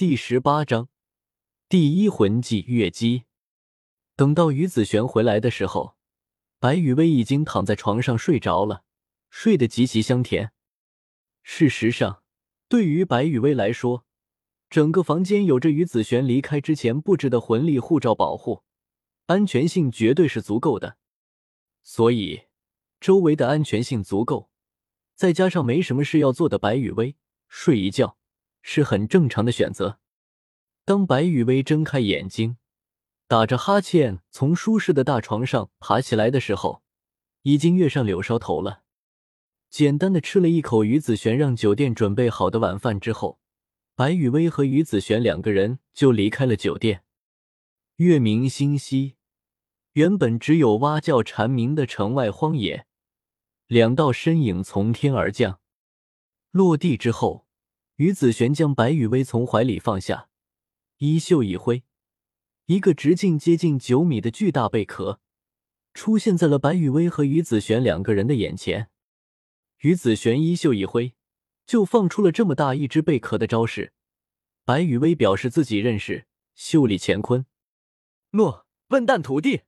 第十八章第一魂技月姬。等到于子璇回来的时候，白雨薇已经躺在床上睡着了，睡得极其香甜。事实上，对于白雨薇来说，整个房间有着于子璇离开之前布置的魂力护罩保护，安全性绝对是足够的。所以，周围的安全性足够，再加上没什么事要做的白雨薇，睡一觉。是很正常的选择。当白雨薇睁开眼睛，打着哈欠从舒适的大床上爬起来的时候，已经跃上柳梢头了。简单的吃了一口于子璇让酒店准备好的晚饭之后，白雨薇和于子璇两个人就离开了酒店。月明星稀，原本只有蛙叫蝉鸣的城外荒野，两道身影从天而降，落地之后。于子璇将白雨薇从怀里放下，衣袖一挥，一个直径接近九米的巨大贝壳出现在了白雨薇和于子璇两个人的眼前。于子璇衣袖一挥，就放出了这么大一只贝壳的招式。白雨薇表示自己认识，袖里乾坤。诺，笨蛋徒弟！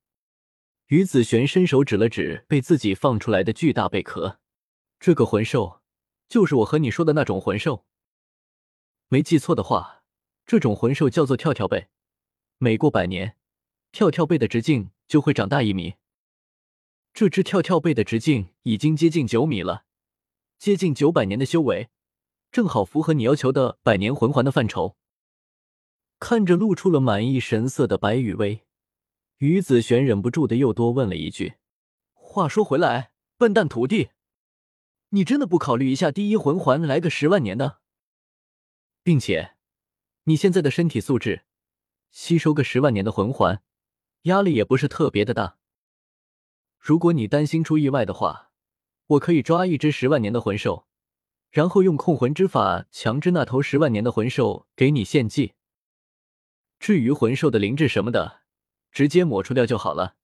于子璇伸手指了指被自己放出来的巨大贝壳，这个魂兽就是我和你说的那种魂兽。没记错的话，这种魂兽叫做跳跳贝。每过百年，跳跳贝的直径就会长大一米。这只跳跳贝的直径已经接近九米了，接近九百年的修为，正好符合你要求的百年魂环的范畴。看着露出了满意神色的白羽薇，于子璇忍不住的又多问了一句：“话说回来，笨蛋徒弟，你真的不考虑一下第一魂环来个十万年的？”并且，你现在的身体素质，吸收个十万年的魂环，压力也不是特别的大。如果你担心出意外的话，我可以抓一只十万年的魂兽，然后用控魂之法强制那头十万年的魂兽给你献祭。至于魂兽的灵智什么的，直接抹除掉就好了。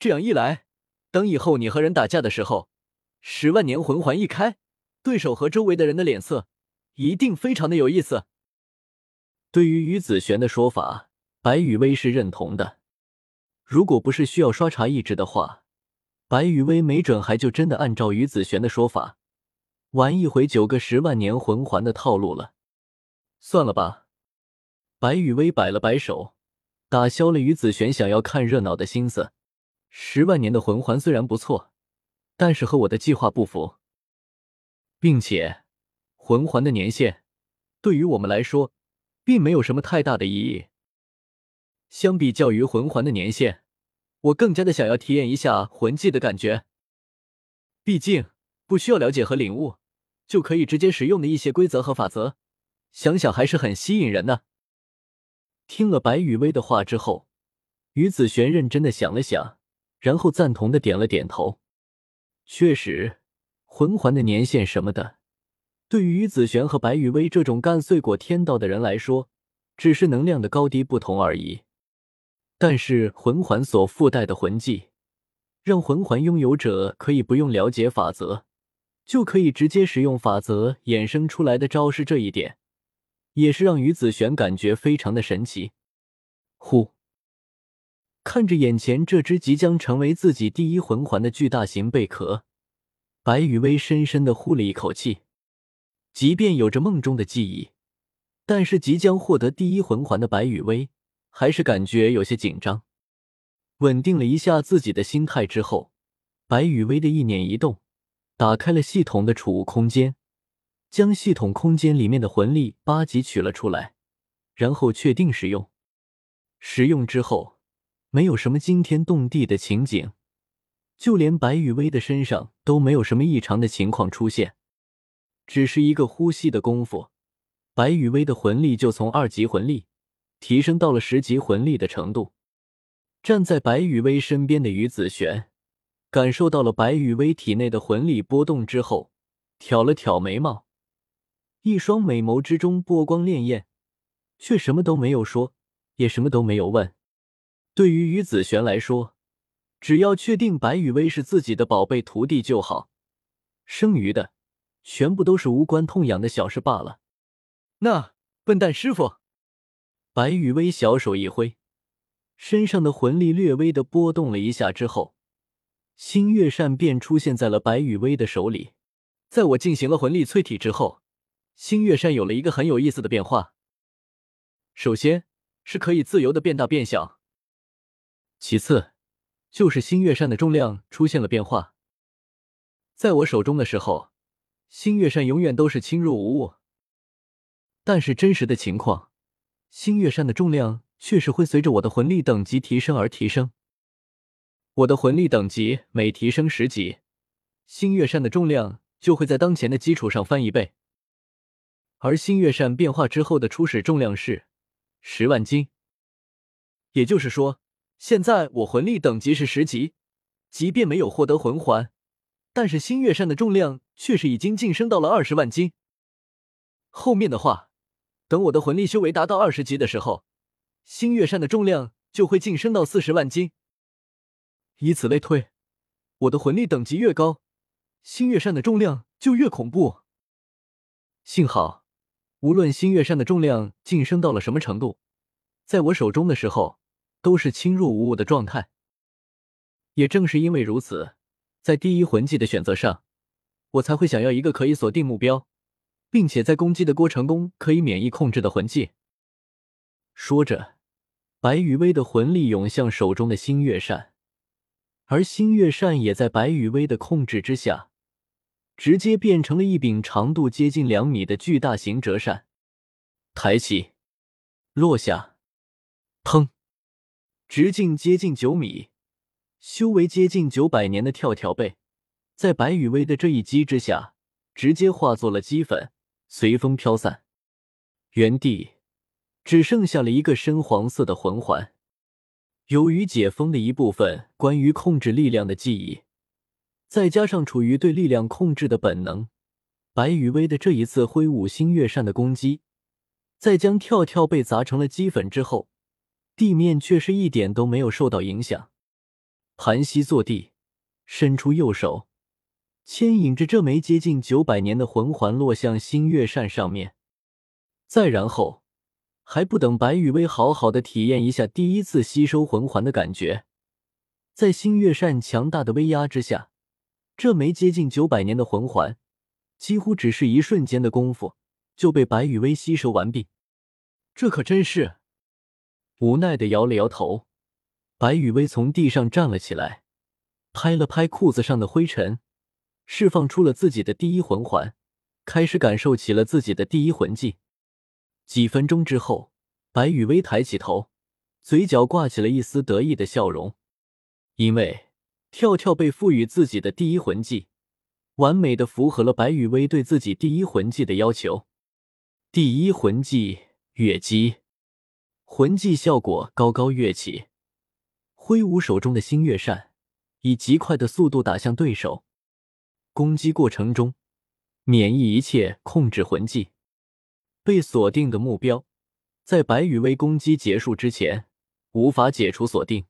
这样一来，等以后你和人打架的时候，十万年魂环一开，对手和周围的人的脸色。一定非常的有意思。对于于子璇的说法，白雨薇是认同的。如果不是需要刷茶意志的话，白雨薇没准还就真的按照于子璇的说法，玩一回九个十万年魂环的套路了。算了吧。白雨薇摆了摆手，打消了于子璇想要看热闹的心思。十万年的魂环虽然不错，但是和我的计划不符，并且。魂环的年限对于我们来说，并没有什么太大的意义。相比较于魂环的年限，我更加的想要体验一下魂技的感觉。毕竟不需要了解和领悟，就可以直接使用的一些规则和法则，想想还是很吸引人的。听了白雨薇的话之后，于子璇认真的想了想，然后赞同的点了点头。确实，魂环的年限什么的。对于于子璇和白雨薇这种干碎过天道的人来说，只是能量的高低不同而已。但是魂环所附带的魂技，让魂环拥有者可以不用了解法则，就可以直接使用法则衍生出来的招式，这一点也是让于子璇感觉非常的神奇。呼，看着眼前这只即将成为自己第一魂环的巨大型贝壳，白雨薇深深的呼了一口气。即便有着梦中的记忆，但是即将获得第一魂环的白羽薇还是感觉有些紧张。稳定了一下自己的心态之后，白羽薇的意念一动，打开了系统的储物空间，将系统空间里面的魂力八级取了出来，然后确定使用。使用之后，没有什么惊天动地的情景，就连白羽薇的身上都没有什么异常的情况出现。只是一个呼吸的功夫，白羽薇的魂力就从二级魂力提升到了十级魂力的程度。站在白羽薇身边的于子璇感受到了白羽薇体内的魂力波动之后，挑了挑眉毛，一双美眸之中波光潋滟，却什么都没有说，也什么都没有问。对于于子璇来说，只要确定白羽薇是自己的宝贝徒弟就好，剩余的。全部都是无关痛痒的小事罢了。那笨蛋师傅！白羽薇小手一挥，身上的魂力略微的波动了一下之后，星月扇便出现在了白羽薇的手里。在我进行了魂力淬体之后，星月扇有了一个很有意思的变化。首先是可以自由的变大变小，其次就是星月扇的重量出现了变化。在我手中的时候，星月扇永远都是轻若无物，但是真实的情况。星月扇的重量确实会随着我的魂力等级提升而提升。我的魂力等级每提升十级，星月扇的重量就会在当前的基础上翻一倍。而星月扇变化之后的初始重量是十万斤，也就是说，现在我魂力等级是十级，即便没有获得魂环，但是星月扇的重量却是已经晋升到了二十万斤。后面的话。等我的魂力修为达到二十级的时候，星月扇的重量就会晋升到四十万斤。以此类推，我的魂力等级越高，星月扇的重量就越恐怖。幸好，无论星月扇的重量晋升到了什么程度，在我手中的时候都是轻若无物的状态。也正是因为如此，在第一魂技的选择上，我才会想要一个可以锁定目标。并且在攻击的过程中可以免疫控制的魂技。说着，白羽薇的魂力涌向手中的星月扇，而星月扇也在白羽薇的控制之下，直接变成了一柄长度接近两米的巨大型折扇。抬起，落下，砰！直径接近九米，修为接近九百年的跳跳背，在白羽薇的这一击之下，直接化作了齑粉。随风飘散，原地只剩下了一个深黄色的魂环。由于解封的一部分关于控制力量的记忆，再加上处于对力量控制的本能，白羽薇的这一次挥舞星月扇的攻击，在将跳跳被砸成了齑粉之后，地面却是一点都没有受到影响。盘膝坐地，伸出右手。牵引着这枚接近九百年的魂环落向星月扇上面，再然后，还不等白羽薇好好的体验一下第一次吸收魂环的感觉，在星月扇强大的威压之下，这枚接近九百年的魂环几乎只是一瞬间的功夫就被白羽薇吸收完毕。这可真是无奈的摇了摇头，白羽薇从地上站了起来，拍了拍裤子上的灰尘。释放出了自己的第一魂环，开始感受起了自己的第一魂技。几分钟之后，白羽薇抬起头，嘴角挂起了一丝得意的笑容，因为跳跳被赋予自己的第一魂技，完美的符合了白羽薇对自己第一魂技的要求。第一魂技跃击，魂技效果高高跃起，挥舞手中的星月扇，以极快的速度打向对手。攻击过程中，免疫一切控制魂技。被锁定的目标，在白羽薇攻击结束之前无法解除锁定。